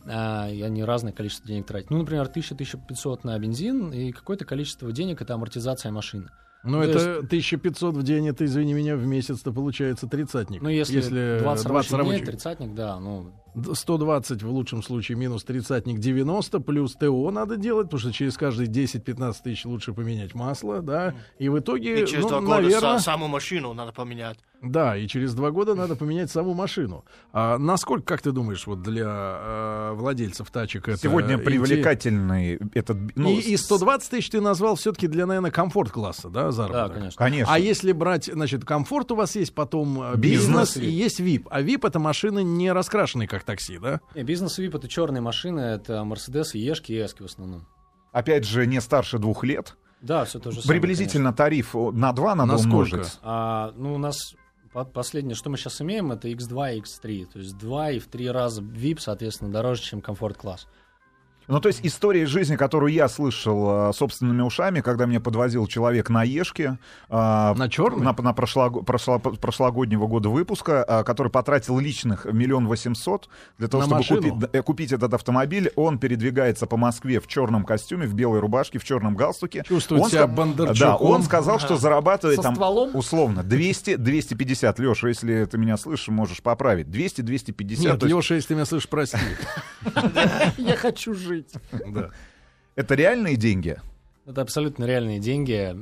E: А, и они разное количество денег тратят. Ну, например, 1000-1500 на бензин и какое-то количество денег это амортизация машины.
C: Ну,
E: то
C: это 1500 в день, это, извини меня, в месяц-то получается тридцатник.
E: Ну, если, 20,
C: 20
E: рабочих дней, тридцатник, да, ну,
C: 120 в лучшем случае минус тридцатник 90, плюс ТО надо делать, потому что через каждые 10-15 тысяч лучше поменять масло, да, и в итоге,
F: И через
C: ну,
F: два года
C: наверное,
F: са- саму машину надо поменять.
C: да, и через два года надо поменять саму машину. А насколько, как ты думаешь, вот для э, владельцев тачек это...
D: Сегодня привлекательный этот... ну,
C: и, и 120 тысяч ты назвал все-таки для, наверное, комфорт-класса, да,
E: да,
C: заработок?
E: конечно.
D: Конечно.
C: А если брать, значит, комфорт у вас есть, потом э,
D: Бизнес.
C: бизнес, и есть VIP. А VIP это машины не раскрашенные, как такси, да?
E: Не, бизнес VIP это черные машины, это Mercedes, Ешки и Эски в основном.
D: Опять же, не старше двух лет.
E: Да, все то же самое.
D: Приблизительно тариф о, на 2 надо
C: На сколько?
D: умножить.
E: А, ну, у нас по- последнее, что мы сейчас имеем, это X2 и X3. То есть 2 и в 3 раза VIP, соответственно, дороже, чем комфорт-класс.
D: Ну, то есть история жизни, которую я слышал э, собственными ушами, когда меня подвозил человек на Ешке. э,
C: На черный?
D: На, на прошлого- прошло- прошлогоднего года выпуска, э, который потратил личных миллион восемьсот для того,
C: На
D: чтобы купить, купить этот автомобиль. Он передвигается по Москве в черном костюме, в белой рубашке, в черном галстуке.
C: Чувствует
D: он
C: себя Бондарчуком.
D: Да, он сказал, что зарабатывает
E: Со
D: там
E: стволом?
D: условно 200-250. Леша, если ты меня слышишь, можешь поправить. 200-250.
C: Нет,
D: есть
C: Леша, если ты меня слышишь, прости.
E: Я хочу жить.
C: Да.
D: Это реальные деньги?
E: Это абсолютно реальные деньги.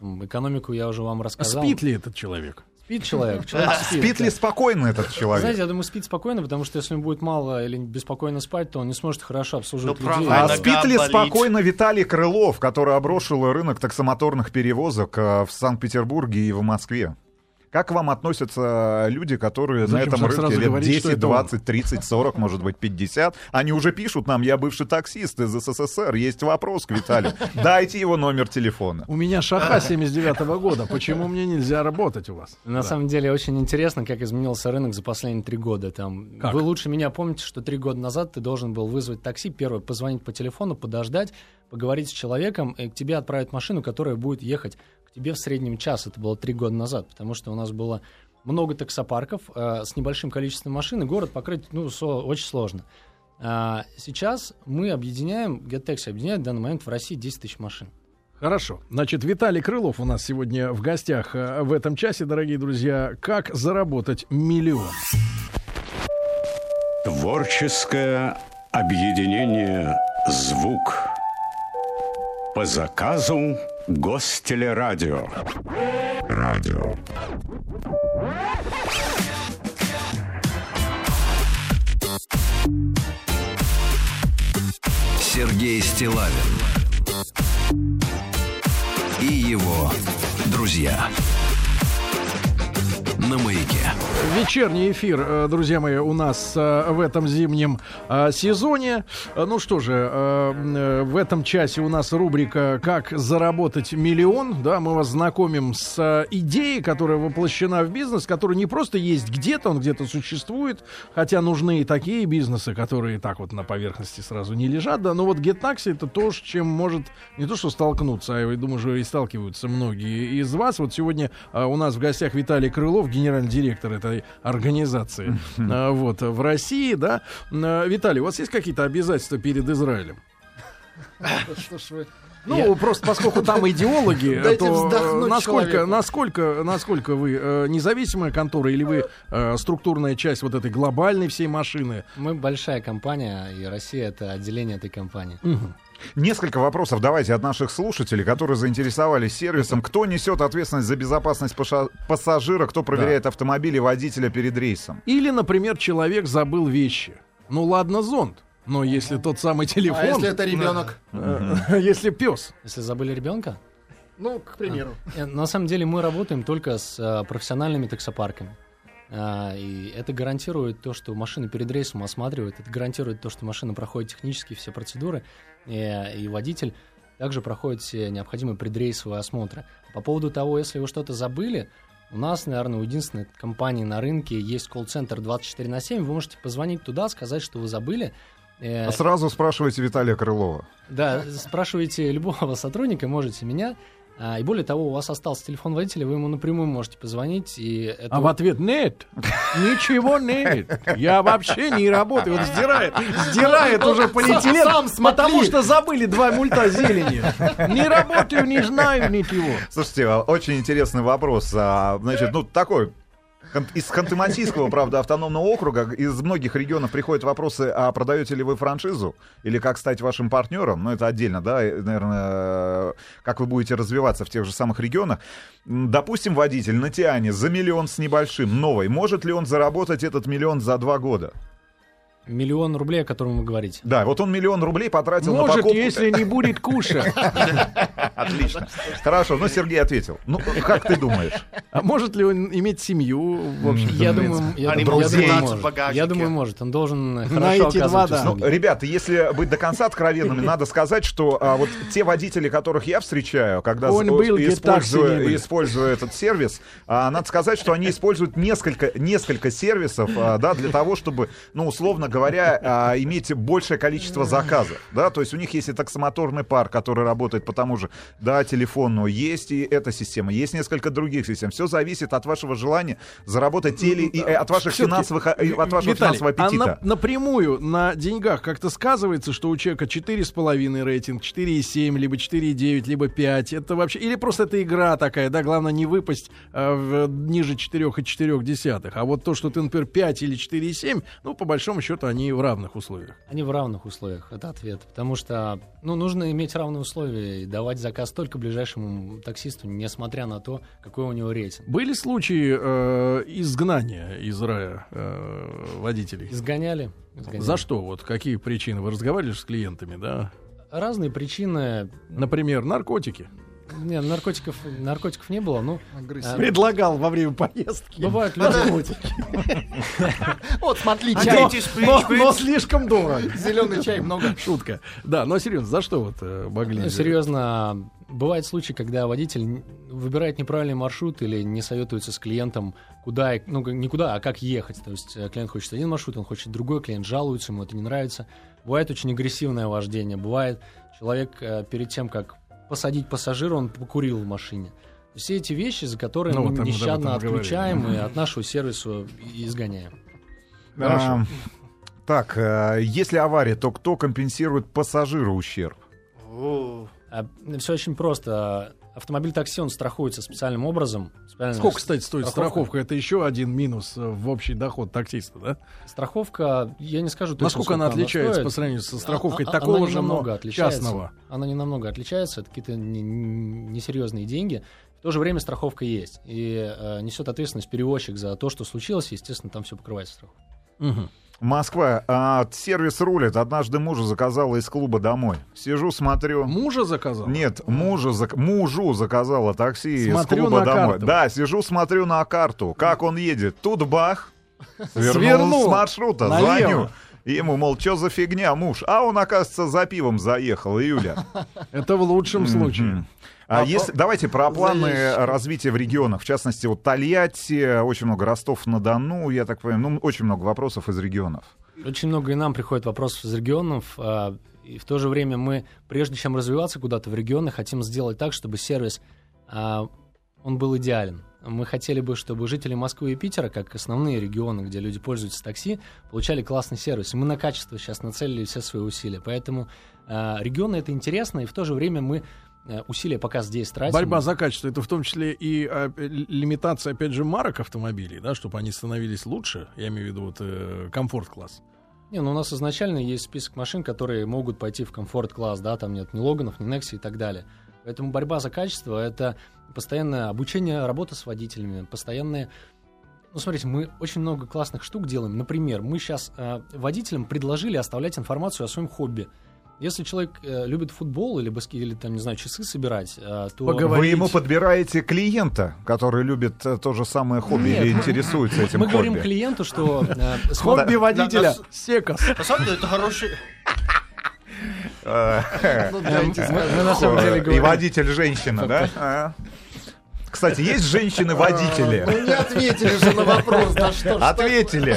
E: Экономику я уже вам
C: А
E: рассказал.
C: спит ли этот человек?
E: Спит человек. человек
D: Спит ли спокойно этот человек?
E: Знаете, я думаю, спит спокойно, потому что если он будет мало или беспокойно спать, то он не сможет хорошо обслуживать
F: Ну,
E: людей.
D: А спит ли
F: болит.
D: спокойно Виталий Крылов, который оброшил рынок таксомоторных перевозок э, в Санкт-Петербурге и в Москве? Как к вам относятся люди, которые
C: Зачем
D: на этом рынке
C: сразу
D: лет
C: говорить, что
D: 10,
C: это он?
D: 20, 30, 40, может быть, 50? Они уже пишут нам, я бывший таксист из СССР, есть вопрос к Виталию. Дайте его номер телефона.
C: У меня шаха 79 года. Почему мне нельзя работать у вас?
E: На самом деле очень интересно, как изменился рынок за последние три года. Там,
C: Как?
E: Вы лучше меня помните, что три года назад ты должен был вызвать такси, первое, позвонить по телефону, подождать, поговорить с человеком, и к тебе отправят машину, которая будет ехать тебе в среднем час. Это было три года назад, потому что у нас было много таксопарков э, с небольшим количеством машин, и город покрыть ну, со- очень сложно. А, сейчас мы объединяем, GetTaxi объединяет в данный момент в России 10 тысяч машин.
C: Хорошо. Значит, Виталий Крылов у нас сегодня в гостях э, в этом часе, дорогие друзья. Как заработать миллион?
B: Творческое объединение «Звук» по заказу Гостелерадио. Радио.
A: Сергей Стилавин и его друзья на маяке.
C: Вечерний эфир, э, друзья мои, у нас э, в этом зимнем э, сезоне. Ну что же, в этом часе у нас рубрика «Как заработать миллион». Да, мы вас знакомим с идеей, которая воплощена в бизнес, который не просто есть где-то, он где-то существует, хотя нужны и такие бизнесы, которые так вот на поверхности сразу не лежат, да, но вот GetTaxi это то, с чем может не то что столкнуться, а я думаю, что и сталкиваются многие из вас. Вот сегодня у нас в гостях Виталий Крылов, генеральный директор этой организации а, вот, в России, да. А, Виталий, у вас есть какие-то обязательства перед Израилем? Ну, просто поскольку там идеологи, то э, насколько,
G: человеку.
C: насколько, насколько вы э, независимая контора или вы э, структурная часть вот этой глобальной всей машины?
E: Мы большая компания, и Россия — это отделение этой компании.
D: Несколько вопросов давайте от наших слушателей, которые заинтересовались сервисом. Кто несет ответственность за безопасность паша- пассажира, кто проверяет автомобили водителя перед рейсом?
C: Или, например, человек забыл вещи. Ну ладно, зонт. Но если тот самый телефон,
G: А если это ребенок?
C: э, если пес,
E: Если забыли ребенка,
G: Ну, к примеру.
E: Э, На самом деле мы работаем только с э, профессиональными таксопарками. А, И это гарантирует то, что машина перед рейсом осматривает, это гарантирует то, что машина проходит технические все процедуры, и, и водитель также проходит все необходимые предрейсовые осмотры. По поводу того, если вы что-то забыли, у нас, наверное, у единственной компании на рынке есть колл-центр 24 на 7. Вы можете позвонить туда, сказать, что вы забыли.
D: А сразу спрашивайте Виталия Крылова.
E: да, спрашивайте любого сотрудника, можете меня. А, И более того, у вас остался телефон водителя, вы ему напрямую можете позвонить. И это
C: а в ответ нет, ничего нет, я вообще не работаю. Вот сдирает, сдирает уже полиэтилен,
G: Сам
C: потому что забыли два мульта зелени. Не работаю, не знаю ничего.
D: Слушайте, а, очень интересный вопрос. А, Значит, ну такой Из Ханты-Мансийского, правда, автономного округа, из многих регионов приходят вопросы, а продаете ли вы франшизу? Или как стать вашим партнером? Ну, это отдельно, да, наверное, как вы будете развиваться в тех же самых регионах. Допустим, водитель на Тиане за миллион с небольшим, новый. Может ли он заработать этот миллион за два года?
E: Миллион рублей, о котором вы говорите.
D: Да, вот он миллион рублей потратил на
C: Может,
D: покупку.
C: если не будет кушать.
D: Отлично. Хорошо, ну Сергей ответил. Ну, как ты думаешь?
C: А может ли он иметь семью, в общем
E: Я думаю, я
F: Они
E: думаю, я думаю, может.
F: багажнике.
E: Я думаю, может. Он должен
C: На
E: хорошо
C: эти два,
E: оказывать
C: да.
D: Ну, ребята, если быть до конца откровенными, надо сказать, что а, вот те водители, которых я встречаю, когда используя этот сервис, а, надо сказать, что они используют несколько, несколько сервисов, а, да, для того, чтобы, ну, условно говоря, а, иметь большее количество заказов, да, то есть у них есть и таксомоторный парк, который работает по тому же, да, телефону, есть и эта система, есть несколько других систем. Все зависит от вашего желания заработать те или и э, от ваших финансовых, а, и от вашего
C: Виталий,
D: финансового
C: а
D: аппетита.
C: на- напрямую на деньгах как-то сказывается, что у человека 4,5 рейтинг, 4,7, либо 4,9, либо 5. Это вообще... Или просто это игра такая, да, главное не выпасть э, в- ниже 4,4. А вот то, что ты, например, 5 или 4,7, ну, по большому счету, они в равных условиях.
E: Они в равных условиях, это ответ. Потому что, ну, нужно иметь равные условия и давать заказ только ближайшему таксисту, несмотря на то, какой у него рейтинг.
C: Были случаи э, изгнания из рая э, водителей?
E: Изгоняли. изгоняли.
C: За что? Вот какие причины? Вы разговаривали с клиентами, да?
E: Разные причины.
C: Например, наркотики.
E: Не, наркотиков, наркотиков не было, ну... А,
C: Предлагал во время поездки.
E: Бывают люди...
G: Вот, смотри,
C: Но,
G: чай.
C: Но- слишком дорого.
G: Зеленый чай много.
C: Шутка. Да, но серьезно, за что вот э, могли?
E: Ну, серьезно, бывают случаи, когда водитель выбирает неправильный маршрут или не советуется с клиентом, куда, и- ну, не куда, а как ехать. То есть э, клиент хочет один маршрут, он хочет другой, клиент жалуется, ему это не нравится. Бывает очень агрессивное вождение, бывает человек э, перед тем, как посадить пассажира, он покурил в машине. Все эти вещи, за которые
C: Ну,
E: мы
C: вот
E: нещадно отключаем и от нашего сервиса изгоняем.
D: А, Так, э, если авария, то кто компенсирует пассажиру ущерб?
F: О,
E: все очень просто. Автомобиль такси, он страхуется специальным образом. специально-
C: Сколько, кстати, стоит
E: Страховка.
C: страховка? Это еще один минус э, в общий доход таксиста, да?
E: Страховка, я не скажу точно,
C: Насколько она отличается
E: стоит.
C: по сравнению со страховкой
E: А- а-
C: такого
E: она
C: же, но частного?
E: Она не намного отличается, это какие-то не- не- несерьезные деньги. В то же время страховка есть. И э, несет ответственность перевозчик за то, что случилось, и, естественно, там все покрывается страховкой.
C: Мгм.
D: Москва. а, сервис рулит. Однажды мужа заказала из клуба домой. Сижу, смотрю.
C: Мужа заказал?
D: Нет, мужа, зак- мужу заказала такси
C: Смотрю
D: из клуба
C: на
D: домой.
C: карту.
D: Да, сижу, смотрю на карту, как он едет. Тут бах, свернул,
C: Свернул
D: с маршрута,
C: налево.
D: звоню. Ему, мол, что за фигня, муж? А он, оказывается, за пивом заехал, Юля.
C: Это в лучшем случае.
D: Мгм. А если, давайте про планы развития в регионах. В частности, вот Тольятти, очень много Ростов-на-Дону, я так понимаю, ну, очень много вопросов из регионов.
E: Очень много и нам приходит вопросов из регионов. а, И в то же время мы, прежде чем развиваться куда-то в регионы, хотим сделать так, чтобы сервис, а, он был идеален. Мы хотели бы, чтобы жители Москвы и Питера, как основные регионы, где люди пользуются такси, получали классный сервис. И мы на качество сейчас нацелили все свои усилия. Поэтому а, регионы это интересно, и в то же время мы а, усилия пока здесь тратим.
C: Борьба за качество это в том числе и а, э, лимитация, опять же, марок автомобилей, да, чтобы они становились лучше. Я имею в виду вот э, комфорт-класс.
E: Не, ну у нас изначально есть список машин, которые могут пойти в комфорт-класс, да, там нет ни Логанов, ни Некси и так далее. Поэтому борьба за качество — это постоянное обучение, работа с водителями, постоянные... Ну, смотрите, мы очень много классных штук делаем. Например, мы сейчас водителям предложили оставлять информацию о своем хобби. Если человек э, любит футбол или баски, или там, не знаю, часы собирать, э, то...
C: Поговор-
D: Вы ему подбираете клиента, который любит э, то же самое хобби
E: Нет,
D: или
E: мы-
D: интересуется этим
E: Мы говорим
D: хобби.
E: клиенту, что... э,
C: Хобби водителя. Секас.
F: На самом деле, это хороший...
D: И
E: говорим...
D: водитель женщина, да? А. Кстати, есть женщины-водители?
G: Ну, не ответили же на вопрос, да что
D: Ответили.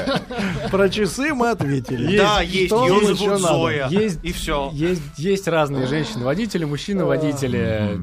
C: Про часы мы ответили.
F: Да, есть.
C: Что
F: Ее зовут? Зоя.
E: Есть-
F: И все.
E: Есть, есть разные женщины-водители, мужчины-водители.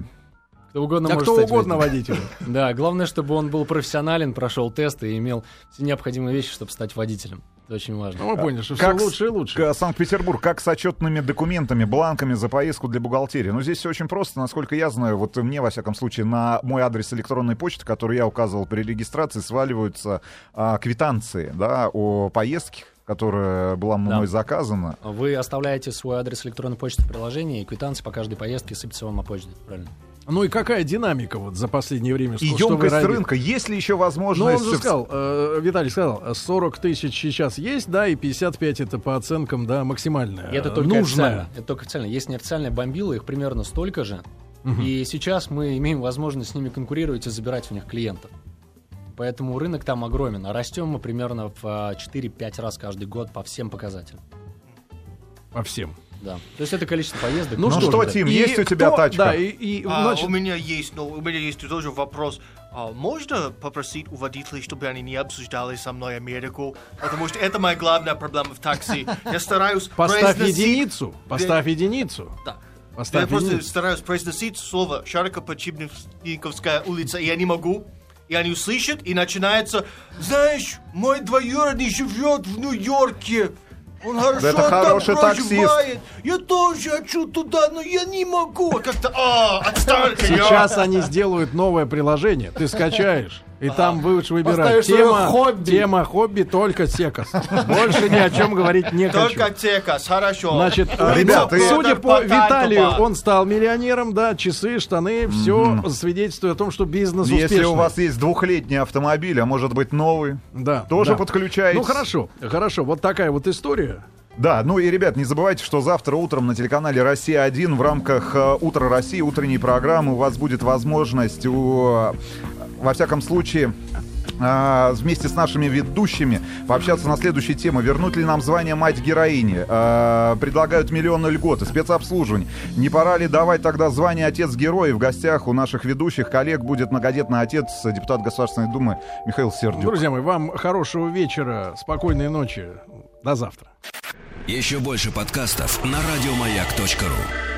E: Кто угодно
C: Да
E: может
C: кто
E: стать
C: угодно
E: водителем.
C: водителю.
E: Да, главное, чтобы он был профессионален, прошел тесты и имел все необходимые вещи, чтобы стать водителем. Это очень важно.
C: Ну, мы поняли, что
D: Как
C: все лучше и лучше.
D: К- Санкт-Петербург, как с отчетными документами, бланками за поездку для бухгалтерии? Ну, здесь все очень просто, насколько я знаю. Вот мне, во всяком случае, на мой адрес электронной почты, который я указывал при регистрации, сваливаются а, квитанции, да, о поездке, которая была мной заказана.
E: Вы оставляете свой адрес электронной почты в приложении, и квитанции по каждой поездке сыпятся вам на почту. Правильно.
C: Ну и какая динамика вот за последнее время?
D: И
C: Что- что вы
D: емкость
C: ради-
D: рынка. Есть ли еще
C: Ну,
D: возможность...
C: он же сказал, э, Виталий сказал, 40 тысяч сейчас есть, да, и 55 это по оценкам, да, максимальное.
E: И это
C: э,
E: только
C: нужное.
E: официально. Это только официально. Есть неофициальные бомбилы, их примерно столько же. И сейчас мы имеем возможность с ними конкурировать и забирать у них клиентов. Поэтому рынок там огромен. А растем мы примерно в а, 4-5 раз каждый год по всем показателям.
C: По всем.
E: Да. То есть это количество поездок.
D: Ну что,
E: да.
D: Тим,
C: И
D: есть у тебя
C: кто-
D: тачка?
C: Да, и, и,
F: А,
C: значит,
F: у меня есть, но у меня есть тоже вопрос. А, можно попросить у водителей, чтобы они не обсуждали со мной Америку? Потому что это моя главная проблема в такси. Я стараюсь
C: поставь
F: произносить-
C: единицу, поставь единицу.
F: Да.
C: Поставь
F: Я просто
C: единицу.
F: стараюсь произносить слово Шарико-Подчибниковская улица, и я не могу. И они услышат, и начинается, знаешь, мой двоюродный живет в Нью-Йорке. Он хорошо
D: это хороший таксист.
F: Я тоже хочу туда, но я не могу. Как-то, а, отстань от меня.
C: Сейчас они сделают новое приложение, ты скачаешь, и там будешь выбирать тема
G: хобби.
C: тема хобби только секас. Больше ни о чем говорить не хочу.
F: Только текас, хорошо.
C: Значит, э,
D: Ребята,
C: ну, судя по Виталию, он стал миллионером, да, часы, штаны, все свидетельствует о том, что бизнес
D: Если
C: успешный.
D: у вас есть двухлетний автомобиль, а может быть новый,
C: да,
D: тоже подключаете.
C: Ну хорошо, хорошо, вот такая вот история.
D: Да, ну и, ребят, не забывайте, что завтра утром на телеканале «Россия-1» в рамках э, «Утро России» утренней программы у вас будет возможность, у, во всяком случае, а, вместе с нашими ведущими пообщаться на следующие темы. Вернуть ли нам звание мать-героини? А, предлагают миллионы льготы, спецобслуживание. Не пора ли давать тогда звание отец-герой? В гостях у наших ведущих коллег будет многодетный отец, депутат Государственной Думы Михаил Сердюк.
C: Друзья мои, вам хорошего вечера, спокойной ночи. До завтра.
A: Еще больше подкастов на радиомаяк.ру.